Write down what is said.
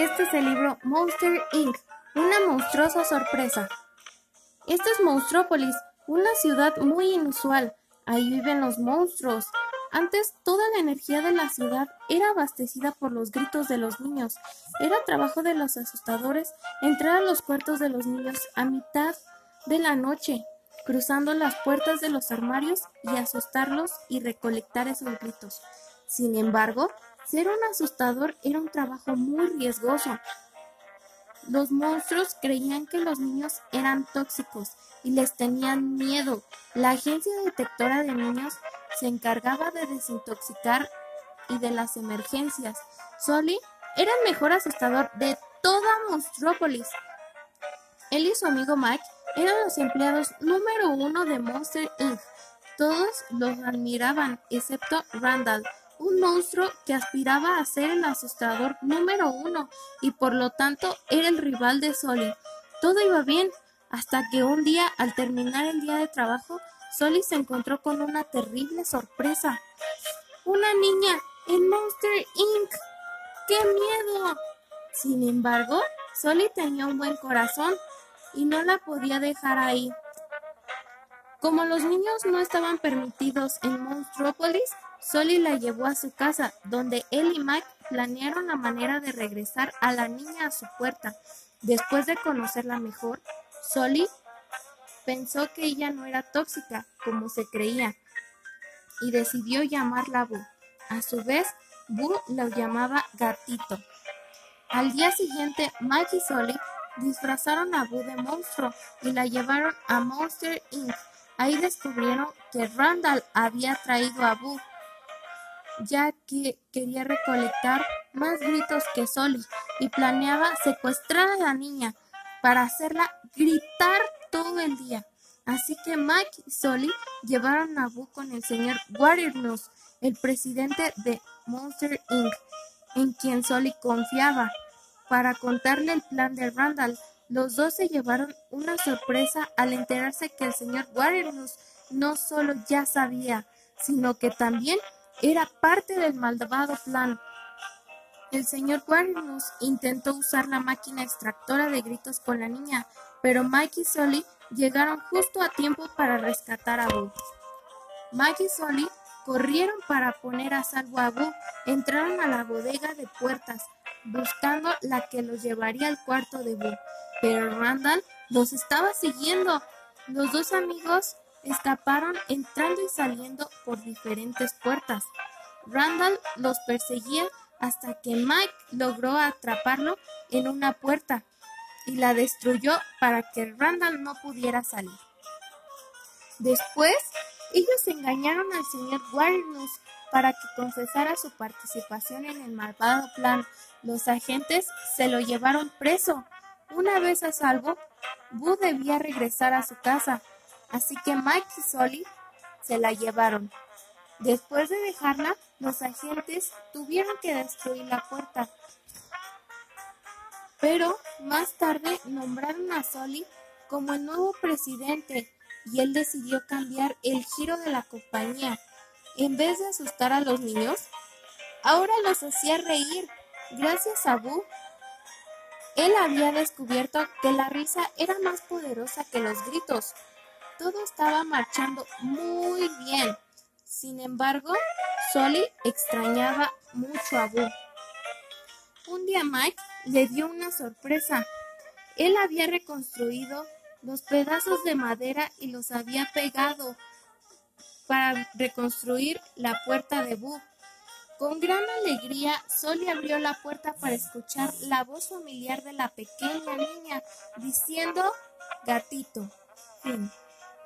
Este es el libro Monster Inc., una monstruosa sorpresa. Esto es Monstrópolis, una ciudad muy inusual. Ahí viven los monstruos. Antes toda la energía de la ciudad era abastecida por los gritos de los niños. Era trabajo de los asustadores entrar a los cuartos de los niños a mitad de la noche, cruzando las puertas de los armarios y asustarlos y recolectar esos gritos. Sin embargo, ser un asustador era un trabajo muy riesgoso. Los monstruos creían que los niños eran tóxicos y les tenían miedo. La agencia detectora de niños se encargaba de desintoxicar y de las emergencias. Solly era el mejor asustador de toda Monstrópolis. Él y su amigo Mike eran los empleados número uno de Monster Inc. Todos los admiraban, excepto Randall, un monstruo que aspiraba a ser el asustador número uno y por lo tanto era el rival de Solly. Todo iba bien hasta que un día, al terminar el día de trabajo, Solly se encontró con una terrible sorpresa. Una niña en Monster Inc. ¡Qué miedo! Sin embargo, Solly tenía un buen corazón y no la podía dejar ahí. Como los niños no estaban permitidos en Monstrópolis, Solly la llevó a su casa, donde él y Mike planearon la manera de regresar a la niña a su puerta. Después de conocerla mejor, Solly pensó que ella no era tóxica, como se creía, y decidió llamarla Boo. A su vez, Boo la llamaba Gatito. Al día siguiente, Mike y Solly disfrazaron a Boo de monstruo y la llevaron a Monster Inc. Ahí descubrieron que Randall había traído a Boo ya que quería recolectar más gritos que Solly y planeaba secuestrar a la niña para hacerla gritar todo el día. Así que Mike y Solly llevaron a Boo con el señor Warriors, el presidente de Monster Inc., en quien Solly confiaba, para contarle el plan de Randall. Los dos se llevaron una sorpresa al enterarse que el señor Warriors no solo ya sabía, sino que también era parte del malvado plan. El señor Warriors intentó usar la máquina extractora de gritos con la niña, pero Mike y Solly llegaron justo a tiempo para rescatar a Boo. Mike y Solly corrieron para poner a salvo a Boo. Entraron a la bodega de puertas, buscando la que los llevaría al cuarto de Boo. Pero Randall los estaba siguiendo. Los dos amigos escaparon entrando y saliendo por diferentes puertas. Randall los perseguía hasta que Mike logró atraparlo en una puerta y la destruyó para que Randall no pudiera salir. Después, ellos engañaron al señor Warrenus para que confesara su participación en el malvado plan. Los agentes se lo llevaron preso. Una vez a salvo, Boo debía regresar a su casa, así que Mike y Solly se la llevaron. Después de dejarla, los agentes tuvieron que destruir la puerta. Pero más tarde nombraron a Solly como el nuevo presidente y él decidió cambiar el giro de la compañía. En vez de asustar a los niños, ahora los hacía reír. Gracias a Boo, él había descubierto que la risa era más poderosa que los gritos. Todo estaba marchando muy bien. Sin embargo, Solly extrañaba mucho a Boo. Un día Mike le dio una sorpresa. Él había reconstruido los pedazos de madera y los había pegado para reconstruir la puerta de Boo. Con gran alegría, Solly abrió la puerta para escuchar la voz familiar de la pequeña niña diciendo gatito.